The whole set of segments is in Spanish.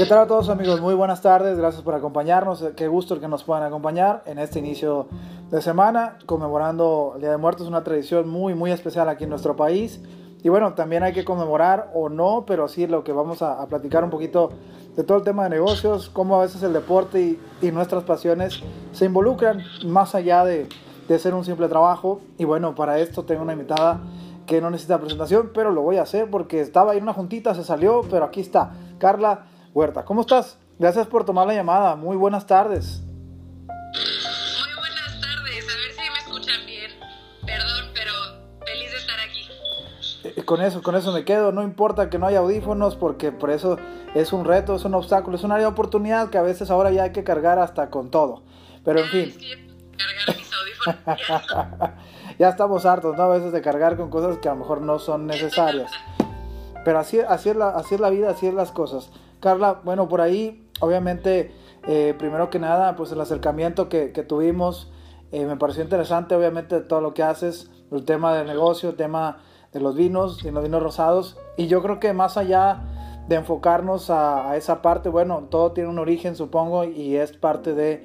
¿Qué tal a todos amigos? Muy buenas tardes, gracias por acompañarnos, qué gusto que nos puedan acompañar en este inicio de semana, conmemorando el Día de Muertos, una tradición muy, muy especial aquí en nuestro país. Y bueno, también hay que conmemorar o no, pero sí lo que vamos a, platicar un poquito de todo el tema de negocios, cómo a veces el deporte y, y nuestras pasiones se involucran más allá de, de ser un simple trabajo. Y bueno, para esto tengo una invitada que no necesita presentación, pero lo voy a hacer porque estaba en una juntita, se salió, pero aquí está. Carla Huerta. ¿Cómo estás? Gracias por tomar la llamada. Muy buenas tardes. Muy buenas tardes. A ver si me escuchan bien. Perdón, pero feliz de estar aquí. Eh, con eso, con eso me quedo. No importa que no haya audífonos porque por eso es un reto, es un obstáculo, es una área de oportunidad que a veces ahora ya hay que cargar hasta con todo. Pero en fin. cargar mis audífonos. ya estamos hartos, ¿no? A veces de cargar con cosas que a lo mejor no son necesarias. Pero así, así, es la, así es la vida, así es las cosas. Carla, bueno, por ahí, obviamente, eh, primero que nada, pues el acercamiento que, tuvimos eh, me pareció interesante, obviamente, todo lo que haces, el tema del negocio, el tema de los vinos, y los vinos rosados, y yo creo que más allá de enfocarnos a, esa parte, bueno, todo tiene un origen, supongo, y es parte de,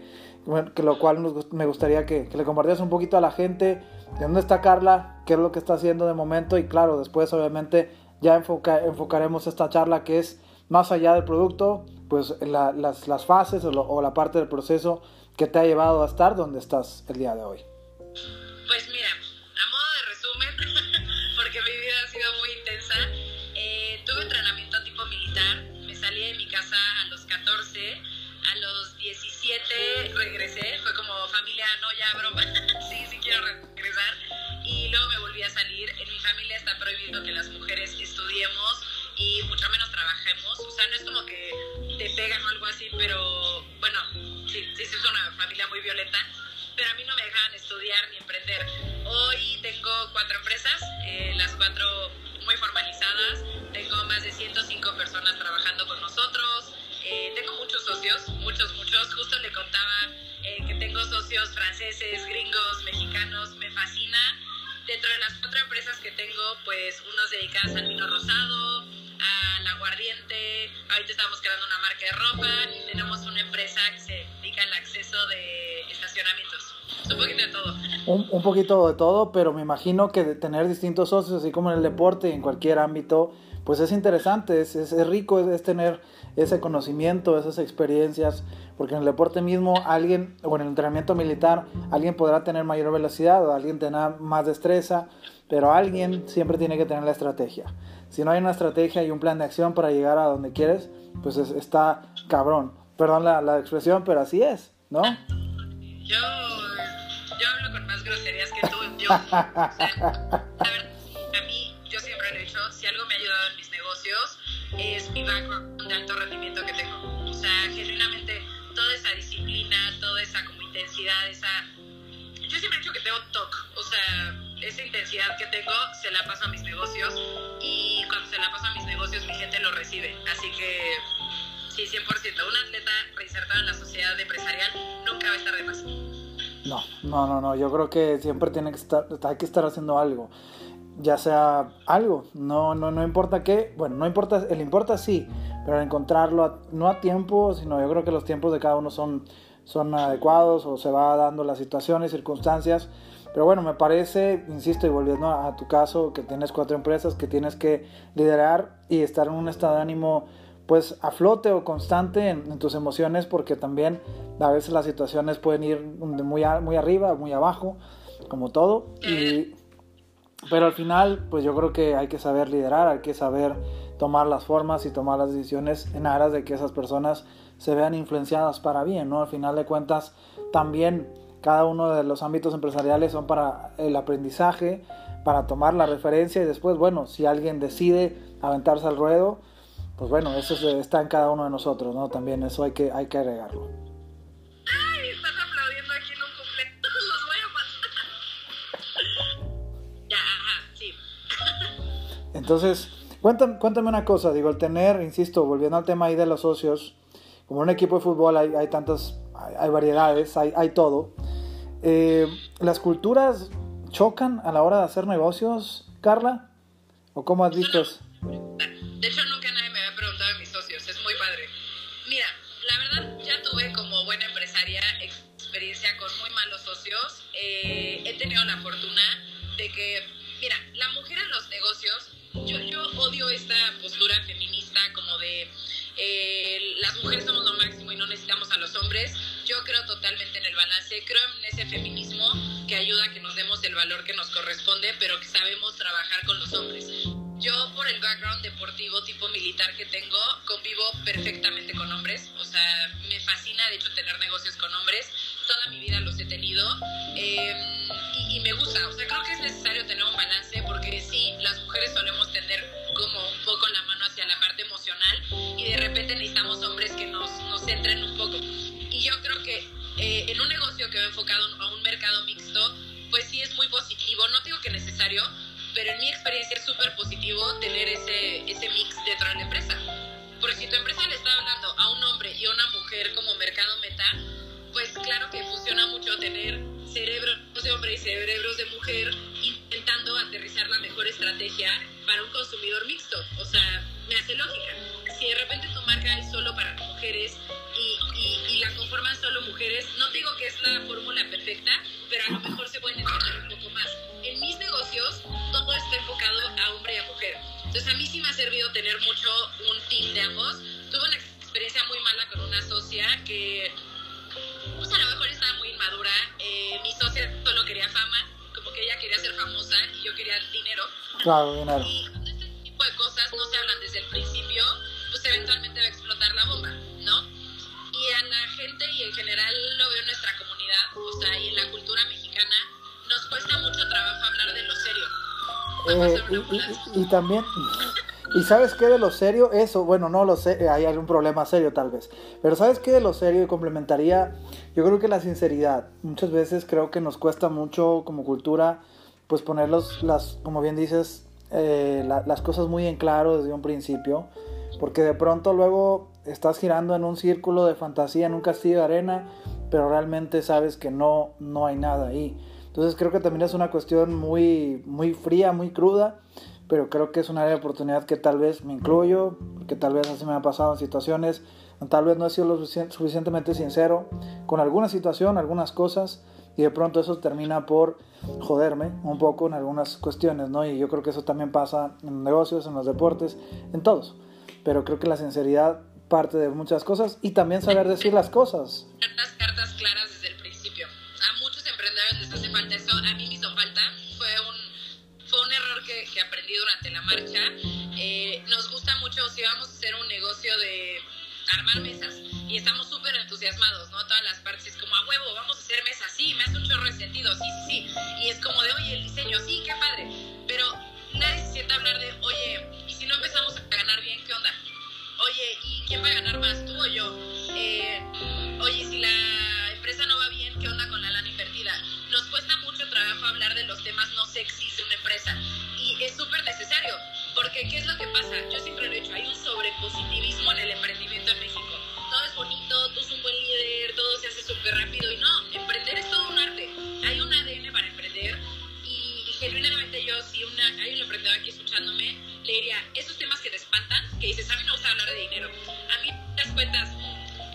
que lo cual me gustaría que, le compartieras un poquito a la gente, de dónde está Carla, qué es lo que está haciendo de momento, y claro, después, obviamente, ya enfocaremos esta charla que es más allá del producto, pues las, las, fases o, la parte del proceso que te ha llevado a estar donde estás el día de hoy. Pues mira, a modo de resumen, porque mi vida ha sido muy intensa, eh, tuve entrenamiento tipo militar, me salí de mi casa a los 14, a los 17 regresé, fue como familia, no ya broma, sí, sí quiero regresar, y luego me volví a salir, en mi familia está prohibido que las mujeres estudiemos y mucho menos trabajemos. O sea, no es como que te pegan o algo así, pero bueno, sí, sí, es una familia muy violenta. Pero a mí no me dejaban estudiar ni emprender. Hoy tengo cuatro empresas, eh, las cuatro muy formalizadas. Tengo más de 105 personas trabajando con nosotros. Eh, tengo muchos socios, muchos, muchos. Justo le contaba eh, que tengo socios franceses, gringos, mexicanos. Me fascina. Dentro de las cuatro empresas que tengo, pues unos dedicados al vino rosado, aguardiente, ahorita estamos creando una marca de ropa y tenemos una empresa que se dedica al acceso de estacionamientos. Un poquito de todo. Un, poquito de todo, pero me imagino que tener distintos socios, así como en el deporte y en cualquier ámbito, pues es interesante, es, es, rico, es, tener ese conocimiento, esas experiencias, porque en el deporte mismo alguien, o en el entrenamiento militar, alguien podrá tener mayor velocidad, o alguien tendrá más destreza, pero alguien siempre tiene que tener la estrategia. Si no hay una estrategia y un plan de acción para llegar a donde quieres, pues está cabrón. Perdón la, la, expresión, pero así es, ¿no? Yo, yo hablo con más groserías que tú. Yo, o sea, a mí, yo siempre lo he dicho, si algo me ha ayudado en mis negocios, es mi background de alto rendimiento que tengo. O sea, genuinamente, toda esa disciplina, toda esa como intensidad, esa... Yo siempre he dicho que tengo TOC, o sea esa intensidad que tengo se la paso a mis negocios y cuando se la paso a mis negocios mi gente lo recibe. Así que sí, 100%. Un atleta reinsertado en la sociedad empresarial nunca va a estar de más. No, no, no, no. Yo creo que siempre tiene que estar, hay que estar haciendo algo. Ya sea algo, no, no, no importa qué, bueno, no importa, el importa sí, pero encontrarlo no a tiempo, sino yo creo que los tiempos de cada uno son, son adecuados o se va dando las situaciones, circunstancias pero bueno, me parece, insisto, y volviendo a, tu caso, que tienes cuatro empresas que tienes que liderar y estar en un estado de ánimo pues a flote o constante en, tus emociones porque también a veces las situaciones pueden ir muy, muy arriba, muy abajo, como todo. Y, pero al final, pues yo creo que hay que saber liderar, hay que saber tomar las formas y tomar las decisiones en aras de que esas personas se vean influenciadas para bien, ¿no? Al final de cuentas, también cada uno de los ámbitos empresariales son para el aprendizaje, para tomar la referencia y después, bueno, si alguien decide aventarse al ruedo, pues bueno, eso está en cada uno de nosotros, ¿no? También eso hay que, hay que agregarlo. ¡Ay! Están aplaudiendo aquí en un cumpleaños, los voy a Ya, sí. Entonces, cuéntame, cuéntame una cosa, digo, el tener, insisto, volviendo al tema ahí de los socios, como en un equipo de fútbol hay, hay tantas, hay, variedades, hay, hay todo. Eh, ¿Las culturas chocan a la hora de hacer negocios, Carla? ¿O cómo has visto eso? De hecho, nunca nadie me había preguntado de mis socios, es muy padre. Mira, la verdad ya tuve como buena empresaria experiencia con muy malos socios. Eh, he tenido la fortuna de que, mira, la mujer en los negocios, yo, yo odio esta postura feminista como de eh, las mujeres somos lo máximo y no necesitamos a los hombres. Yo creo totalmente en el balance, creo en ese feminismo que ayuda a que nos demos el valor que nos corresponde, pero que sabemos trabajar con los hombres. Yo por el background deportivo tipo militar que tengo, convivo perfectamente con hombres, o sea, me fascina de hecho tener negocios con hombres, toda mi vida los he tenido eh, y, y me gusta, o sea, creo que es necesario tener un balance porque sí, las mujeres solemos tener como un poco la mano hacia la parte emocional y de repente necesitamos hombres que nos, nos centren un poco. Y yo creo que eh, en un negocio que va enfocado a un mercado mixto, pues sí es muy positivo, no digo que necesario, pero en mi experiencia es súper positivo tener ese, ese mix dentro de la empresa. Porque si tu empresa le está hablando a un hombre y a una mujer como mercado meta, pues claro que funciona mucho tener cerebros de hombre y cerebros de mujer intentando aterrizar la mejor estrategia para un consumidor mixto. O sea, me hace lógica. Si de repente tu marca es solo para mujeres y, y, y la conforman solo mujeres, no digo que es la fórmula perfecta, pero a lo mejor se pueden entender un poco más. En mis negocios todo está enfocado a hombre y a mujer. Entonces a mí sí me ha servido tener mucho un team de ambos. Tuve una experiencia muy mala con una socia que pues a lo mejor estaba muy inmadura. Eh, mi socia solo quería fama, como que ella quería ser famosa y yo quería dinero. Claro, dinero. Y este tipo de cosas no se hablan desde el principio, pues eventualmente va a explotar la bomba, ¿no? Y a la gente y en general lo veo en nuestra comunidad, o sea, y en la cultura mexicana, nos cuesta mucho trabajo hablar de lo serio. Eh, y, y- y también, ¿y sabes qué de lo serio? Eso, bueno, no lo sé, hay algún problema serio tal vez, pero ¿sabes qué de lo serio? Y complementaría, yo creo que la sinceridad, muchas veces creo que nos cuesta mucho como cultura, pues poner los, las, como bien dices, eh, la- las cosas muy en claro desde un principio, porque de pronto luego estás girando en un círculo de fantasía, en un castillo de arena, pero realmente sabes que no, no hay nada ahí. Entonces creo que también es una cuestión muy, muy fría, muy cruda, pero creo que es un área de oportunidad que tal vez me incluyo, que tal vez así me ha pasado en situaciones, tal vez no he sido lo sufici- suficientemente sincero con alguna situación, algunas cosas, y de pronto eso termina por joderme un poco en algunas cuestiones, ¿no? Y yo creo que eso también pasa en negocios, en los deportes, en todos. Pero creo que la sinceridad parte de muchas cosas y también saber decir las cosas. Cartas, claras desde el principio. A muchos emprendedores les hace falta eso, a mí me hizo falta. Fue un, fue un error que, que aprendí durante la marcha. Eh, nos gusta mucho, si vamos a hacer un negocio de armar mesas y estamos súper entusiasmados, ¿no? Todas las partes es como a huevo, vamos a hacer mesas, sí, me hace un chorro de sentido, sí, sí, sí. Y es como de, oye, el diseño, sí, qué padre. Pero nadie a hablar de, oye, ¿y si no empezamos a ganar bien, qué onda? Oye, ¿y quién va a ganar más, tú o yo? Eh, oye, si la empresa no va bien, ¿qué onda con la lana invertida? Nos cuesta mucho trabajo hablar de los temas no sexys de una empresa y es súper necesario, porque ¿qué es lo que pasa? Yo siempre lo he dicho, hay un sobrepositivismo en el emprendimiento le diría, esos temas que te espantan, que dices, a mí no me gusta hablar de dinero, a mí las cuentas,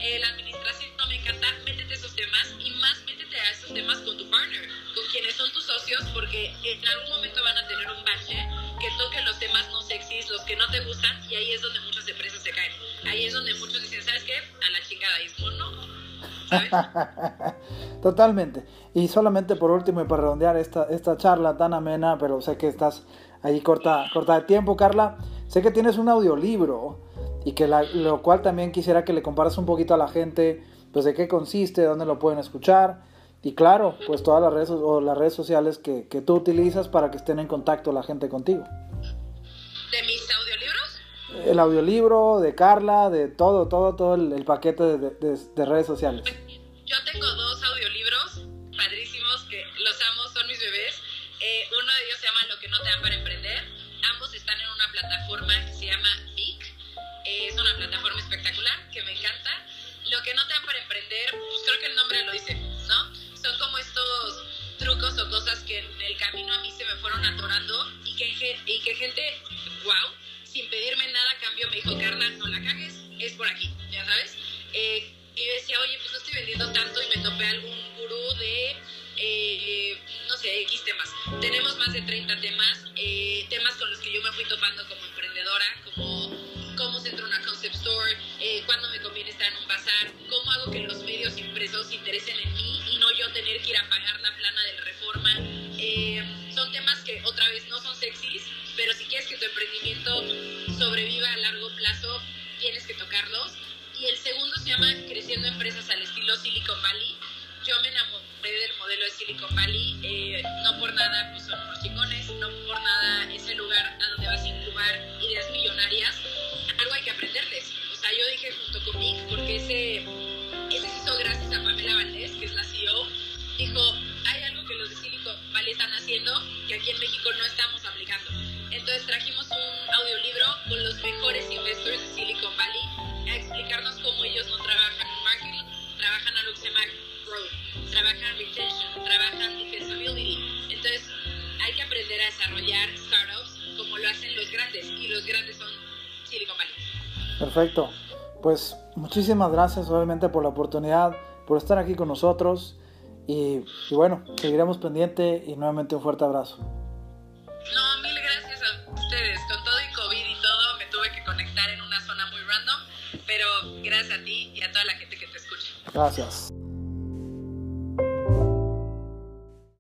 eh, la administración no me encanta, métete esos temas y más métete a esos temas con tu partner, con quienes son tus socios, porque en algún momento van a tener un bache que toque los temas no sexys, los que no te gustan, y ahí es donde muchas empresas se caen. Ahí es donde muchos dicen, ¿sabes qué? A la chingada, y es no, ¿sabes? Totalmente. Y solamente por último y para redondear esta, esta charla tan amena, pero sé que estás ahí corta, corta de tiempo, Carla. Sé que tienes un audiolibro y que la- lo cual también quisiera que le comparas un poquito a la gente, pues de qué consiste, dónde lo pueden escuchar. Y claro, pues todas las redes, o las redes sociales que, que tú utilizas para que estén en contacto la gente contigo. De mis audiolibros, El audiolibro de Carla, de todo, todo, todo el, el paquete de, de- de redes sociales. Yo tengo no te dan para emprender, pues creo que el nombre lo dice, ¿no? Son como estos trucos o cosas que en el camino a mí se me fueron atorando y que, y que gente, wow, sin pedirme nada a cambio me dijo, Carla, no la cagues, es por aquí, ya sabes. Eh, y yo decía, oye, pues no estoy vendiendo tanto y me topé algún gurú de, eh, no sé, X temas. Tenemos más de 30 temas, eh, temas con los que yo me fui topando como emprendedora, como cómo se una concept store, eh, cuándo me conviene estar en un bazar, cómo hago que los medios impresos se interesen en mí y no yo tener que ir a pagar la plana del reforma. Eh, son temas que otra vez no son sexys, pero si quieres que tu emprendimiento sobreviva a largo plazo, tienes que tocarlos. Y el segundo se llama Creciendo Empresas al estilo Silicon Valley. Yo me enamoré del modelo de Silicon Valley. Eh, no por nada pues, son unos chingones, no por nada es el lugar a donde vas a incubar ideas millonarias. Dije junto con Vic, porque ese, ese se hizo gracias a Pamela Valdés, que es la CEO, dijo, hay algo que los de Silicon Valley están haciendo que aquí en México no estamos aplicando. Entonces trajimos un audiolibro con los mejores investors de Silicon Valley a explicarnos cómo ellos no trabajan en marketing, trabajan a lo que se llama growth, trabajan retention, trabajan defensibility. Entonces hay que aprender a desarrollar startups como lo hacen los grandes y los grandes son Silicon Valley. Perfecto. Pues muchísimas gracias obviamente por la oportunidad, por estar aquí con nosotros y, y bueno, seguiremos pendiente y nuevamente un fuerte abrazo. No, mil gracias a ustedes. Con todo y COVID y todo, me tuve que conectar en una zona muy random, pero gracias a ti y a toda la gente que te escucha. Gracias.